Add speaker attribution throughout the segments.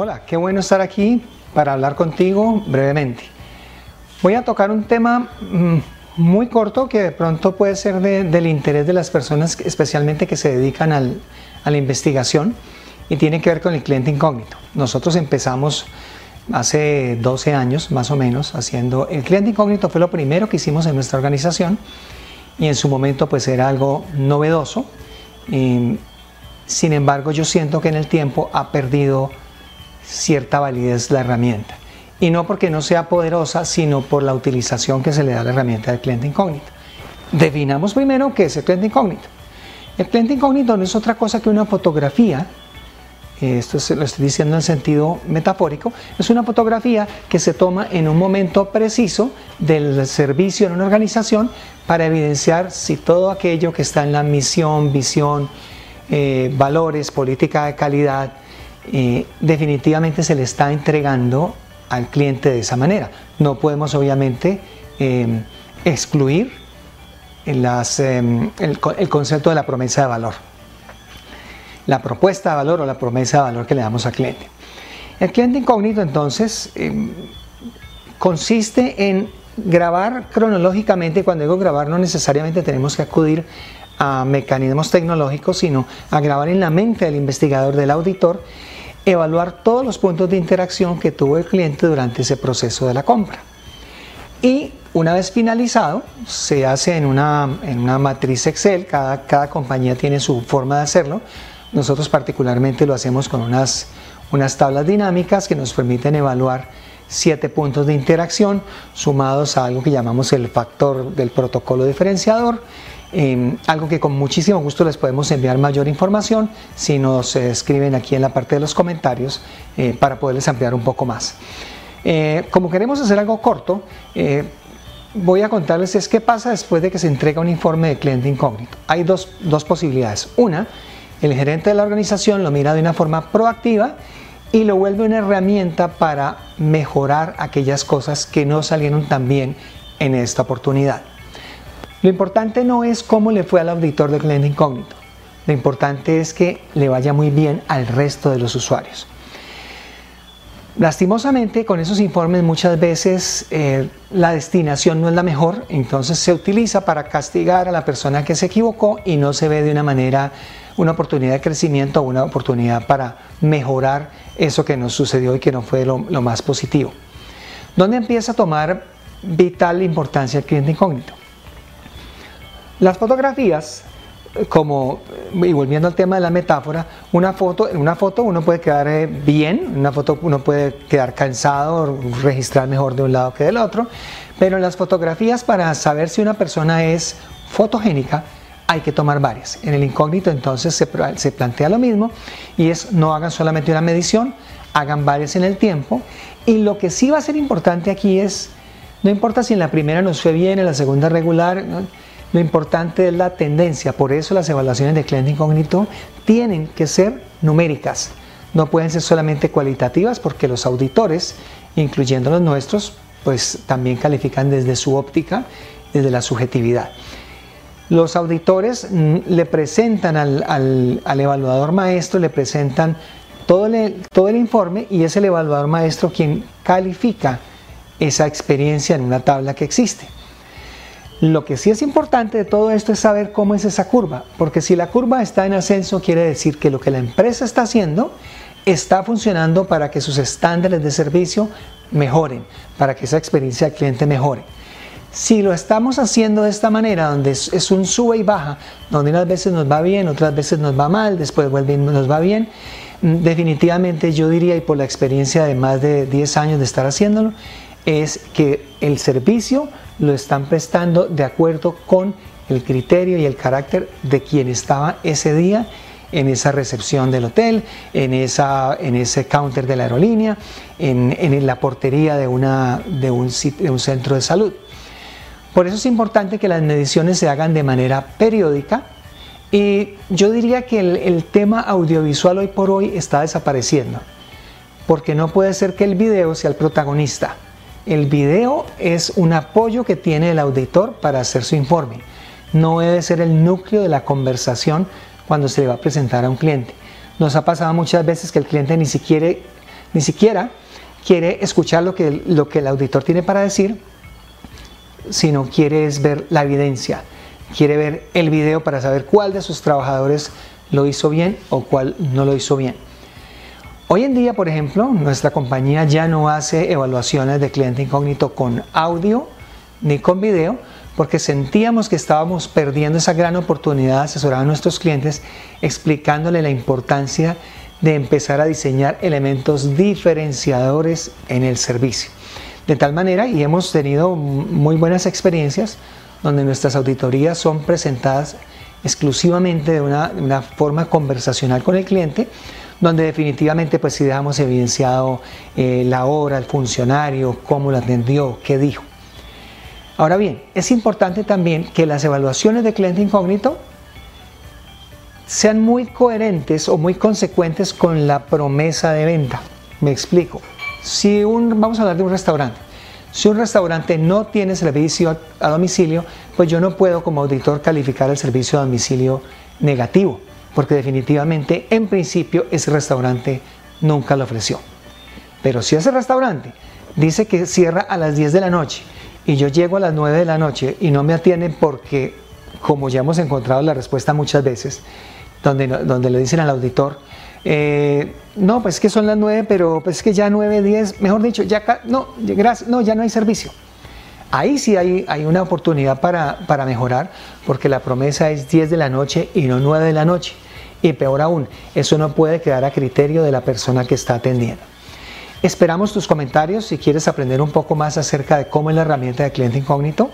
Speaker 1: Hola, qué bueno estar aquí para hablar contigo brevemente. Voy a tocar un tema mm, muy corto que de pronto puede ser del interés de las personas, especialmente que se dedican a la investigación y tiene que ver con el cliente incógnito. Nosotros empezamos hace 12 años más o menos haciendo el cliente incógnito fue lo primero que hicimos en nuestra organización y en su momento pues era algo novedoso. sin embargo yo siento que en el tiempo ha perdido cierta validez la herramienta. Y no porque no sea poderosa, sino por la utilización que se le da a la herramienta del cliente incógnito. Definamos primero qué es el cliente incógnito. El cliente incógnito no es otra cosa que una fotografía, esto se lo estoy diciendo en sentido metafórico, es una fotografía que se toma en un momento preciso del servicio en una organización para evidenciar si todo aquello que está en la misión, visión, eh, valores, política de calidad, definitivamente se le está entregando al cliente de esa manera. No podemos obviamente em, excluir em, el, concepto de la promesa de valor. La propuesta de valor o la promesa de valor que le damos al cliente. El cliente incógnito entonces em, consiste en grabar cronológicamente, cuando digo grabar no necesariamente tenemos que acudir a mecanismos tecnológicos, sino a grabar en la mente del investigador, del auditor, evaluar todos los puntos de interacción que tuvo el cliente durante ese proceso de la compra. Y una vez finalizado, se hace en una, en una matriz Excel, cada, cada compañía tiene su forma de hacerlo. Nosotros particularmente lo hacemos con unas, unas tablas dinámicas que nos permiten evaluar siete puntos de interacción sumados a algo que llamamos el factor del protocolo diferenciador Em, algo que con muchísimo gusto les podemos enviar mayor información si nos escriben aquí en la parte de los comentarios eh, para poderles ampliar un poco más. Eh, como queremos hacer algo corto, eh, voy a contarles es qué pasa después de que se entrega un informe de cliente incógnito. Hay dos, dos posibilidades. Una, el gerente de la organización lo mira de una forma proactiva y lo vuelve una herramienta para mejorar aquellas cosas que no salieron tan bien en esta oportunidad. Lo importante no es cómo le fue al auditor de cliente incógnito. Lo importante es que le vaya muy bien al resto de los usuarios. Lastimosamente, con esos informes muchas veces eh, la destinación no es la mejor, entonces se utiliza para castigar a la persona que se equivocó y no se ve de una manera una oportunidad de crecimiento o una oportunidad para mejorar eso que nos sucedió y que no fue lo, lo más positivo. ¿Dónde empieza a tomar vital importancia el cliente incógnito? Las fotografías, como, y volviendo al tema de la metáfora, una foto, en una foto uno puede quedar eh, bien, en una foto uno puede quedar cansado, registrar mejor de un lado que del otro, pero en las fotografías para saber si una persona es fotogénica, hay que tomar varias. En el incógnito entonces se, plantea lo mismo y es no hagan solamente una medición, hagan varias en el tiempo. Y lo que sí va a ser importante aquí es, no importa si en la primera nos fue bien, en la segunda regular, lo importante es la tendencia, por eso las evaluaciones de cliente incógnito tienen que ser numéricas, no pueden ser solamente cualitativas porque los auditores, incluyendo los nuestros, pues también califican desde su óptica, desde la subjetividad. Los auditores mm, le presentan al, evaluador maestro, le presentan todo el, todo el informe y es el evaluador maestro quien califica esa experiencia en una tabla que existe. Lo que sí es importante de todo esto es saber cómo es esa curva, porque si la curva está en ascenso quiere decir que lo que la empresa está haciendo está funcionando para que sus estándares de servicio mejoren, para que esa experiencia del cliente mejore. Si lo estamos haciendo de esta manera, donde es, un sube y baja, donde unas veces nos va bien, otras veces nos va mal, después vuelve y nos va bien, mm, definitivamente yo diría, y por la experiencia de más de 10 años de estar haciéndolo, es que el servicio lo están prestando de acuerdo con el criterio y el carácter de quien estaba ese día en esa recepción del hotel, en, esa, en ese counter de la aerolínea, en, la portería de, una, de, un, de un centro de salud. Por eso es importante que las mediciones se hagan de manera periódica y yo diría que el, el tema audiovisual hoy por hoy está desapareciendo, porque no puede ser que el video sea el protagonista el video es un apoyo que tiene el auditor para hacer su informe. No debe ser el núcleo de la conversación cuando se le va a presentar a un cliente. Nos ha pasado muchas veces que el cliente ni siquiera Ni siquiera quiere escuchar lo que, lo que el auditor tiene para decir, sino quiere ver la evidencia, quiere ver el video para saber cuál de sus trabajadores lo hizo bien o cuál no lo hizo bien. Hoy en día, por ejemplo, nuestra compañía ya no hace evaluaciones de cliente incógnito con audio ni con video, porque sentíamos que estábamos perdiendo esa gran oportunidad de asesorar a nuestros clientes explicándole la importancia de empezar a diseñar elementos diferenciadores en el servicio. De tal manera, y hemos tenido muy buenas experiencias, donde nuestras auditorías son presentadas exclusivamente de una, forma conversacional con el cliente, donde definitivamente pues si dejamos evidenciado eh, la hora, el funcionario, cómo lo atendió, qué dijo. Ahora bien, es importante también que las evaluaciones de cliente incógnito sean muy coherentes o muy consecuentes con la promesa de venta. Me explico. Si un, vamos a hablar de un restaurante. Si un restaurante no tiene servicio a domicilio, pues yo no puedo como auditor calificar el servicio a domicilio negativo, porque definitivamente en principio ese restaurante nunca lo ofreció. Pero si ese restaurante dice que cierra a las 10 de la noche y yo llego a las 9 de la noche y no me atienden porque, como ya hemos encontrado la respuesta muchas veces, donde, donde le dicen al auditor, eh, no, pues que son las 9, pero pues que ya 9, 10, mejor dicho, ya no, gracias, no, ya no hay servicio. Ahí sí hay, hay una oportunidad para, para mejorar, porque la promesa es 10 de la noche y no 9 de la noche. Y peor aún, eso no puede quedar a criterio de la persona que está atendiendo. Esperamos tus comentarios si quieres aprender un poco más acerca de cómo es la herramienta de cliente incógnito.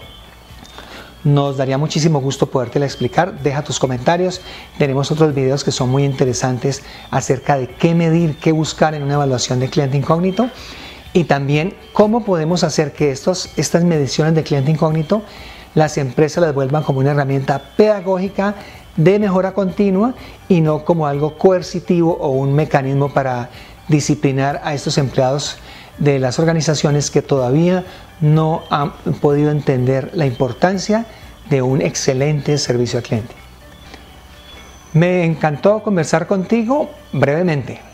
Speaker 1: Nos daría muchísimo gusto podértela explicar. Deja tus comentarios. Tenemos otros videos que son muy interesantes acerca de qué medir, qué buscar en una evaluación de cliente incógnito. Y también cómo podemos hacer que estos, estas mediciones de cliente incógnito las empresas las vuelvan como una herramienta pedagógica de mejora continua y no como algo coercitivo o un mecanismo para disciplinar a estos empleados de las organizaciones que todavía no han podido entender la importancia de un excelente servicio al cliente. Me encantó conversar contigo brevemente.